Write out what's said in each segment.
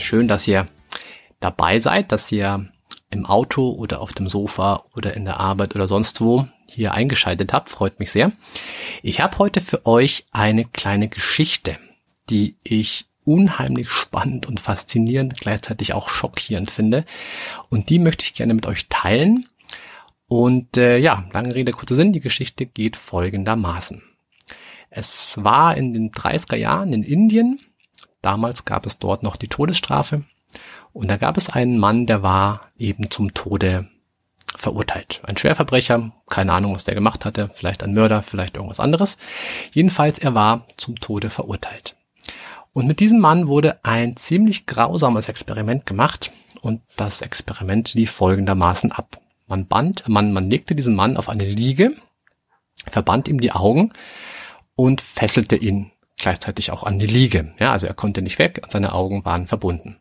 Schön, dass ihr dabei seid, dass ihr im Auto oder auf dem Sofa oder in der Arbeit oder sonst wo hier eingeschaltet habt. Freut mich sehr. Ich habe heute für euch eine kleine Geschichte, die ich unheimlich spannend und faszinierend, gleichzeitig auch schockierend finde. Und die möchte ich gerne mit euch teilen. Und äh, ja, lange Rede, kurzer Sinn, die Geschichte geht folgendermaßen. Es war in den 30er Jahren in Indien Damals gab es dort noch die Todesstrafe. Und da gab es einen Mann, der war eben zum Tode verurteilt. Ein Schwerverbrecher, keine Ahnung, was der gemacht hatte, vielleicht ein Mörder, vielleicht irgendwas anderes. Jedenfalls, er war zum Tode verurteilt. Und mit diesem Mann wurde ein ziemlich grausames Experiment gemacht und das Experiment lief folgendermaßen ab. Man band, man, man legte diesen Mann auf eine Liege, verband ihm die Augen und fesselte ihn gleichzeitig auch an die Liege. Ja, also er konnte nicht weg, seine Augen waren verbunden.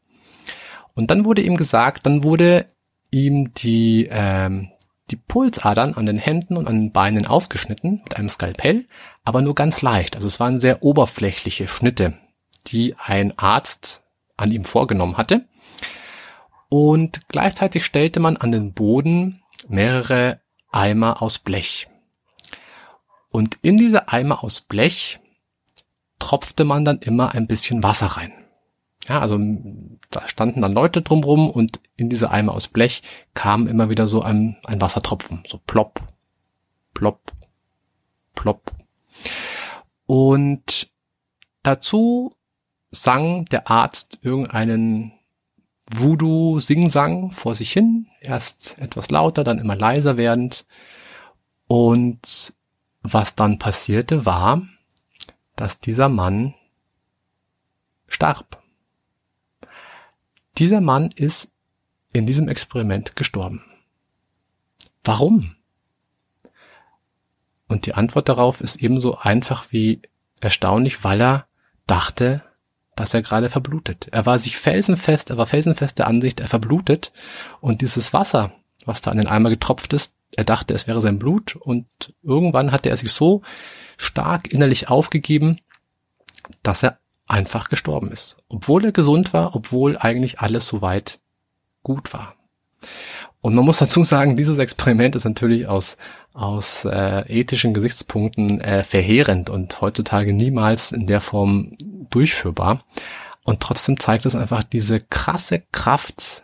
Und dann wurde ihm gesagt, dann wurde ihm die, ähm, die Pulsadern an den Händen und an den Beinen aufgeschnitten mit einem Skalpell, aber nur ganz leicht. Also es waren sehr oberflächliche Schnitte, die ein Arzt an ihm vorgenommen hatte. Und gleichzeitig stellte man an den Boden mehrere Eimer aus Blech. Und in diese Eimer aus Blech tropfte man dann immer ein bisschen Wasser rein. Ja, also da standen dann Leute drumrum und in diese Eimer aus Blech kam immer wieder so ein, ein Wassertropfen, so plopp, plopp, plopp. Und dazu sang der Arzt irgendeinen Voodoo-Singsang vor sich hin, erst etwas lauter, dann immer leiser werdend. Und was dann passierte war, dass dieser Mann starb. Dieser Mann ist in diesem Experiment gestorben. Warum? Und die Antwort darauf ist ebenso einfach wie erstaunlich, weil er dachte, dass er gerade verblutet. Er war sich felsenfest, er war felsenfest der Ansicht, er verblutet und dieses Wasser, was da an den Eimer getropft ist, er dachte, es wäre sein Blut und irgendwann hatte er sich so stark innerlich aufgegeben, dass er einfach gestorben ist. Obwohl er gesund war, obwohl eigentlich alles soweit gut war. Und man muss dazu sagen, dieses Experiment ist natürlich aus, aus äh, ethischen Gesichtspunkten äh, verheerend und heutzutage niemals in der Form durchführbar. Und trotzdem zeigt es einfach diese krasse Kraft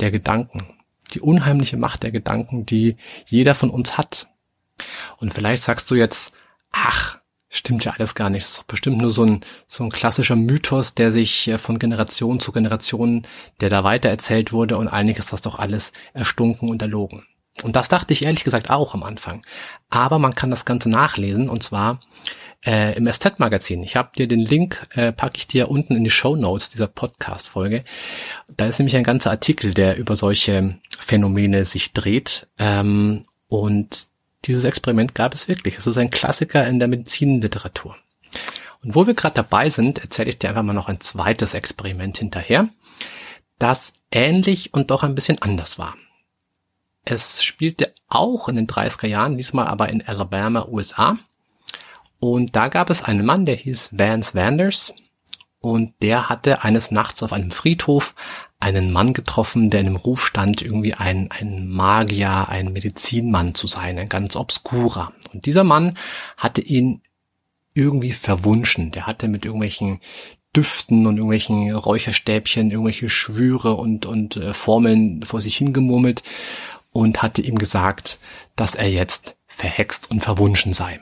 der Gedanken, die unheimliche Macht der Gedanken, die jeder von uns hat. Und vielleicht sagst du jetzt, ach, stimmt ja alles gar nicht. Das ist doch bestimmt nur so ein, so ein klassischer Mythos, der sich äh, von Generation zu Generation, der da weiter erzählt wurde und ist das doch alles erstunken und erlogen. Und das dachte ich ehrlich gesagt auch am Anfang. Aber man kann das Ganze nachlesen und zwar äh, im SZ-Magazin. Ich habe dir den Link, äh, packe ich dir unten in die Show Notes dieser Podcast-Folge. Da ist nämlich ein ganzer Artikel, der über solche Phänomene sich dreht. Ähm, und dieses Experiment gab es wirklich. Es ist ein Klassiker in der Medizinliteratur. Und wo wir gerade dabei sind, erzähle ich dir einfach mal noch ein zweites Experiment hinterher, das ähnlich und doch ein bisschen anders war. Es spielte auch in den 30er Jahren, diesmal aber in Alabama, USA. Und da gab es einen Mann, der hieß Vance Vanders. Und der hatte eines Nachts auf einem Friedhof einen Mann getroffen, der in dem Ruf stand, irgendwie ein, ein Magier, ein Medizinmann zu sein, ein ganz obskurer. Und dieser Mann hatte ihn irgendwie verwunschen. Der hatte mit irgendwelchen Düften und irgendwelchen Räucherstäbchen irgendwelche Schwüre und, und äh, Formeln vor sich hingemurmelt und hatte ihm gesagt, dass er jetzt verhext und verwunschen sei.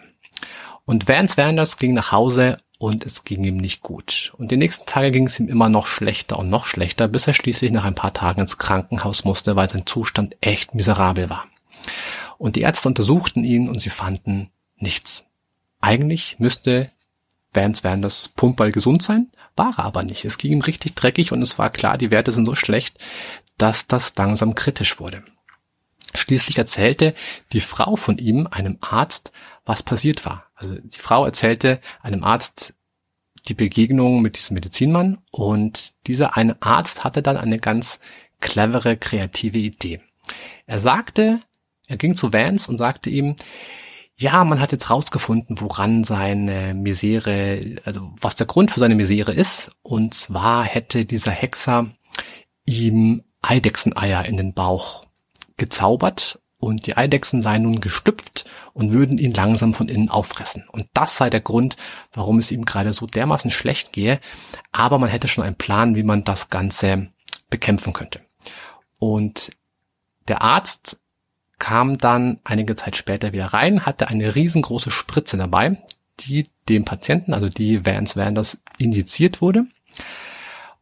Und Vance Werners ging nach Hause und es ging ihm nicht gut. Und die nächsten Tage ging es ihm immer noch schlechter und noch schlechter, bis er schließlich nach ein paar Tagen ins Krankenhaus musste, weil sein Zustand echt miserabel war. Und die Ärzte untersuchten ihn und sie fanden nichts. Eigentlich müsste Vance Wanders Pumpball gesund sein, war er aber nicht. Es ging ihm richtig dreckig und es war klar, die Werte sind so schlecht, dass das langsam kritisch wurde. Schließlich erzählte die Frau von ihm einem Arzt, was passiert war. Also die Frau erzählte einem Arzt die Begegnung mit diesem Medizinmann und dieser eine Arzt hatte dann eine ganz clevere, kreative Idee. Er sagte, er ging zu Vance und sagte ihm, ja, man hat jetzt rausgefunden, woran seine Misere, also was der Grund für seine Misere ist. Und zwar hätte dieser Hexer ihm Eidechseneier in den Bauch gezaubert und die Eidechsen seien nun gestüpft und würden ihn langsam von innen auffressen. Und das sei der Grund, warum es ihm gerade so dermaßen schlecht gehe. Aber man hätte schon einen Plan, wie man das Ganze bekämpfen könnte. Und der Arzt kam dann einige Zeit später wieder rein, hatte eine riesengroße Spritze dabei, die dem Patienten, also die Vance Vanders, injiziert wurde.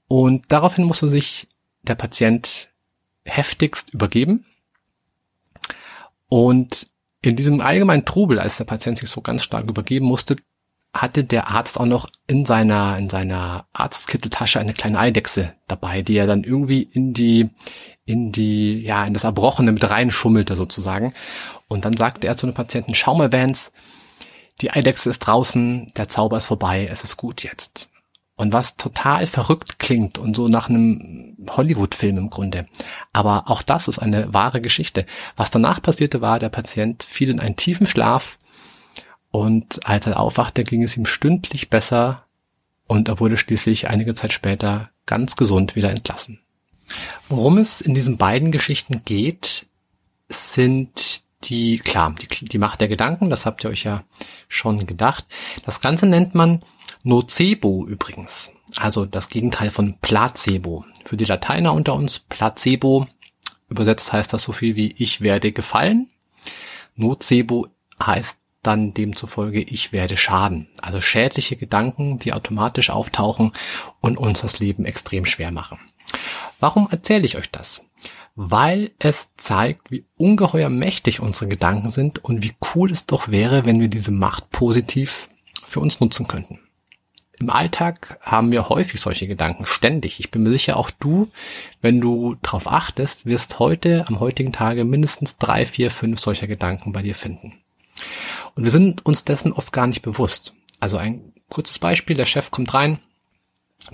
Und daraufhin musste sich der Patient heftigst übergeben. Und in diesem allgemeinen Trubel, als der Patient sich so ganz stark übergeben musste, hatte der Arzt auch noch in seiner, in seiner Arztkitteltasche eine kleine Eidechse dabei, die er dann irgendwie in die, in die, ja, in das Erbrochene mit reinschummelte sozusagen. Und dann sagte er zu dem Patienten, schau mal, Vance, die Eidechse ist draußen, der Zauber ist vorbei, es ist gut jetzt. Und was total verrückt klingt und so nach einem Hollywood-Film im Grunde. Aber auch das ist eine wahre Geschichte. Was danach passierte war, der Patient fiel in einen tiefen Schlaf und als er aufwachte, ging es ihm stündlich besser und er wurde schließlich einige Zeit später ganz gesund wieder entlassen. Worum es in diesen beiden Geschichten geht, sind die, klar, die, die Macht der Gedanken, das habt ihr euch ja schon gedacht. Das Ganze nennt man Nocebo übrigens, also das Gegenteil von Placebo. Für die Lateiner unter uns, Placebo, übersetzt heißt das so viel wie ich werde gefallen. Nocebo heißt dann demzufolge ich werde schaden. Also schädliche Gedanken, die automatisch auftauchen und uns das Leben extrem schwer machen. Warum erzähle ich euch das? Weil es zeigt, wie ungeheuer mächtig unsere Gedanken sind und wie cool es doch wäre, wenn wir diese Macht positiv für uns nutzen könnten. Im Alltag haben wir häufig solche Gedanken, ständig. Ich bin mir sicher, auch du, wenn du darauf achtest, wirst heute, am heutigen Tage mindestens drei, vier, fünf solcher Gedanken bei dir finden. Und wir sind uns dessen oft gar nicht bewusst. Also ein kurzes Beispiel, der Chef kommt rein,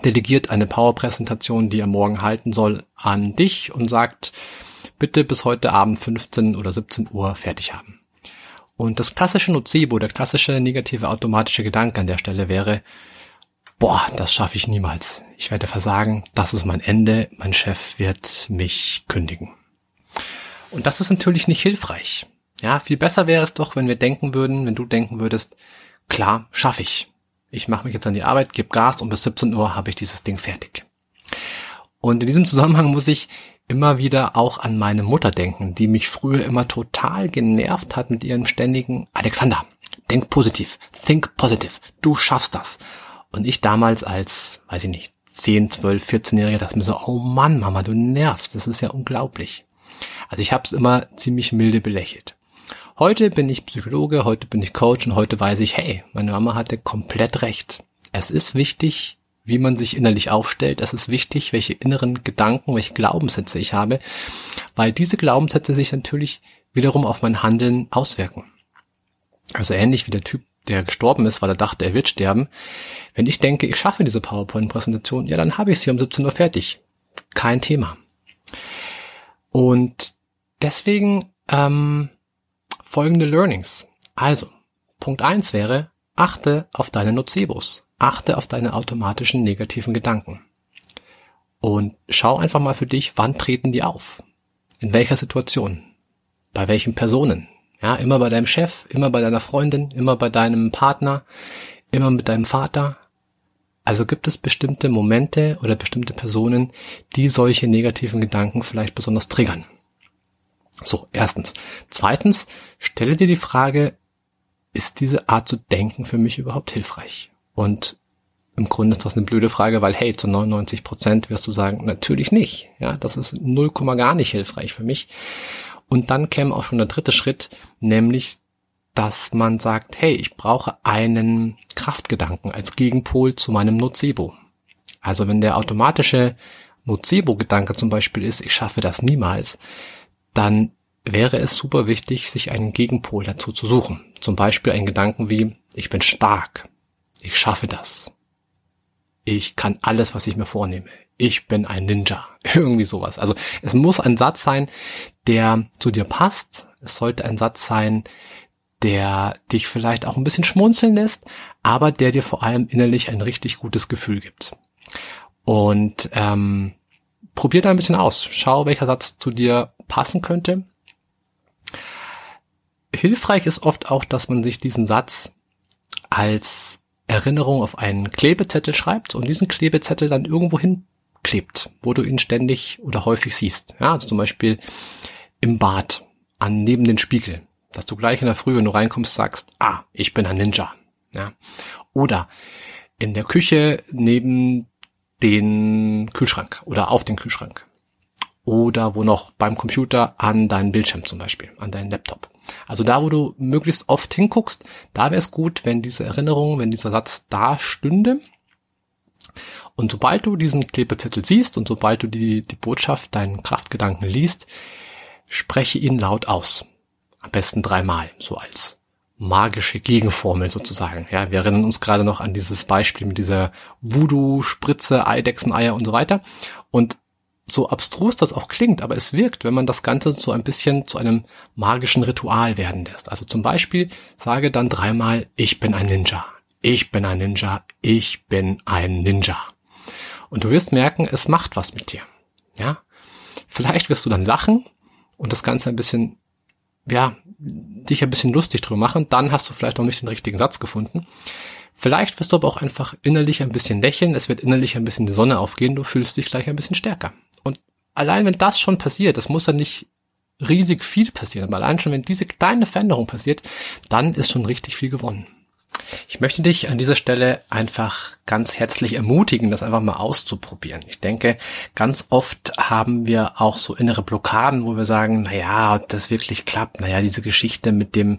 delegiert eine Power-Präsentation, die er morgen halten soll, an dich und sagt, bitte bis heute Abend 15 oder 17 Uhr fertig haben. Und das klassische Nocebo, der klassische negative automatische Gedanke an der Stelle wäre, boah, das schaffe ich niemals. Ich werde versagen, das ist mein Ende, mein Chef wird mich kündigen. Und das ist natürlich nicht hilfreich. Ja, viel besser wäre es doch, wenn wir denken würden, wenn du denken würdest, klar, schaffe ich. Ich mache mich jetzt an die Arbeit, gebe Gas und bis 17 Uhr habe ich dieses Ding fertig. Und in diesem Zusammenhang muss ich immer wieder auch an meine Mutter denken, die mich früher immer total genervt hat mit ihrem ständigen Alexander, denk positiv, think positive, du schaffst das. Und ich damals als, weiß ich nicht, 10, 12, 14-Jähriger dachte mir so, oh Mann, Mama, du nervst, das ist ja unglaublich. Also ich habe es immer ziemlich milde belächelt. Heute bin ich Psychologe, heute bin ich Coach und heute weiß ich, hey, meine Mama hatte komplett recht. Es ist wichtig, wie man sich innerlich aufstellt. Es ist wichtig, welche inneren Gedanken, welche Glaubenssätze ich habe, weil diese Glaubenssätze sich natürlich wiederum auf mein Handeln auswirken. Also ähnlich wie der Typ, der gestorben ist, weil er dachte, er wird sterben. Wenn ich denke, ich schaffe diese PowerPoint-Präsentation, ja, dann habe ich sie um 17 Uhr fertig. Kein Thema. Und deswegen ähm, folgende Learnings. Also, Punkt eins wäre, achte auf deine Nocebos. Achte auf deine automatischen negativen Gedanken. Und schau einfach mal für dich, wann treten die auf? In welcher Situation? Bei welchen Personen? Ja, immer bei deinem Chef, immer bei deiner Freundin, immer bei deinem Partner, immer mit deinem Vater. Also gibt es bestimmte Momente oder bestimmte Personen, die solche negativen Gedanken vielleicht besonders triggern. So, erstens. Zweitens, stelle dir die Frage, ist diese Art zu denken für mich überhaupt hilfreich? Und im Grunde ist das eine blöde Frage, weil hey, zu 99 Prozent wirst du sagen, natürlich nicht. Ja, das ist 0, gar nicht hilfreich für mich. Und dann käme auch schon der dritte Schritt, nämlich dass man sagt, hey, ich brauche einen Kraftgedanken als Gegenpol zu meinem Nocebo. Also wenn der automatische Nocebo-Gedanke zum Beispiel ist, ich schaffe das niemals, dann wäre es super wichtig, sich einen Gegenpol dazu zu suchen. Zum Beispiel einen Gedanken wie, ich bin stark, ich schaffe das, ich kann alles, was ich mir vornehme, ich bin ein Ninja, irgendwie sowas. Also es muss ein Satz sein, der zu dir passt, es sollte ein Satz sein, der dich vielleicht auch ein bisschen schmunzeln lässt, aber der dir vor allem innerlich ein richtig gutes Gefühl gibt. Und ähm, probier da ein bisschen aus. Schau, welcher Satz zu dir passen könnte. Hilfreich ist oft auch, dass man sich diesen Satz als Erinnerung auf einen Klebezettel schreibt und diesen Klebezettel dann irgendwo hinklebt, wo du ihn ständig oder häufig siehst. Ja, also zum Beispiel im Bad, an neben den Spiegel, dass du gleich in der Früh, wenn du reinkommst, sagst, ah, ich bin ein Ninja. Ja. Oder in der Küche neben den Kühlschrank oder auf den Kühlschrank. Oder wo noch beim Computer an deinen Bildschirm zum Beispiel, an deinen Laptop. Also da, wo du möglichst oft hinguckst, da wäre es gut, wenn diese Erinnerung, wenn dieser Satz da stünde. Und sobald du diesen Klebezettel siehst und sobald du die, die Botschaft, deinen Kraftgedanken liest, spreche ihn laut aus. Am besten dreimal, so als magische Gegenformel sozusagen. Ja, wir erinnern uns gerade noch an dieses Beispiel mit dieser Voodoo-Spritze, Eidechseneier und so weiter. Und so abstrus das auch klingt, aber es wirkt, wenn man das Ganze so ein bisschen zu einem magischen Ritual werden lässt. Also zum Beispiel sage dann dreimal, ich bin ein Ninja, ich bin ein Ninja, ich bin ein Ninja. Und du wirst merken, es macht was mit dir. Ja, vielleicht wirst du dann lachen und das Ganze ein bisschen, ja, dich ein bisschen lustig drüber machen. Dann hast du vielleicht noch nicht den richtigen Satz gefunden. Vielleicht wirst du aber auch einfach innerlich ein bisschen lächeln. Es wird innerlich ein bisschen die Sonne aufgehen. Du fühlst dich gleich ein bisschen stärker allein wenn das schon passiert, das muss ja nicht riesig viel passieren, aber allein schon wenn diese kleine Veränderung passiert, dann ist schon richtig viel gewonnen. Ich möchte dich an dieser Stelle einfach ganz herzlich ermutigen, das einfach mal auszuprobieren. Ich denke, ganz oft haben wir auch so innere Blockaden, wo wir sagen, na ja, ob das wirklich klappt, na ja, diese Geschichte mit dem,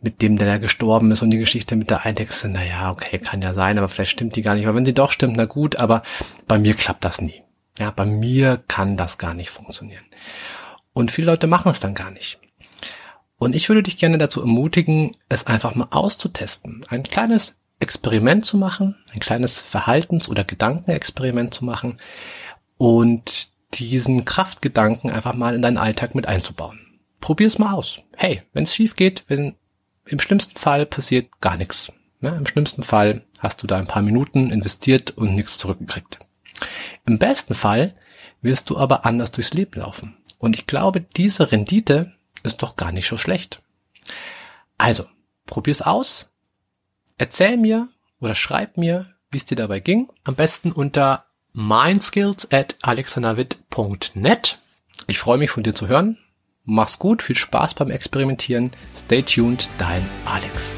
mit dem, der gestorben ist und die Geschichte mit der Eidechse, na ja, okay, kann ja sein, aber vielleicht stimmt die gar nicht. Aber wenn sie doch stimmt, na gut, aber bei mir klappt das nie. Ja, bei mir kann das gar nicht funktionieren. Und viele Leute machen es dann gar nicht. Und ich würde dich gerne dazu ermutigen, es einfach mal auszutesten. Ein kleines Experiment zu machen, ein kleines Verhaltens- oder Gedankenexperiment zu machen und diesen Kraftgedanken einfach mal in deinen Alltag mit einzubauen. Probier es mal aus. Hey, wenn es schief geht, wenn im schlimmsten Fall passiert gar nichts. Ja, Im schlimmsten Fall hast du da ein paar Minuten investiert und nichts zurückgekriegt. Im besten Fall wirst du aber anders durchs Leben laufen. Und ich glaube, diese Rendite ist doch gar nicht so schlecht. Also, probier's aus. Erzähl mir oder schreib mir, wie es dir dabei ging. Am besten unter mindskills at alexanderwitt.net. Ich freue mich von dir zu hören. Mach's gut, viel Spaß beim Experimentieren. Stay tuned, dein Alex.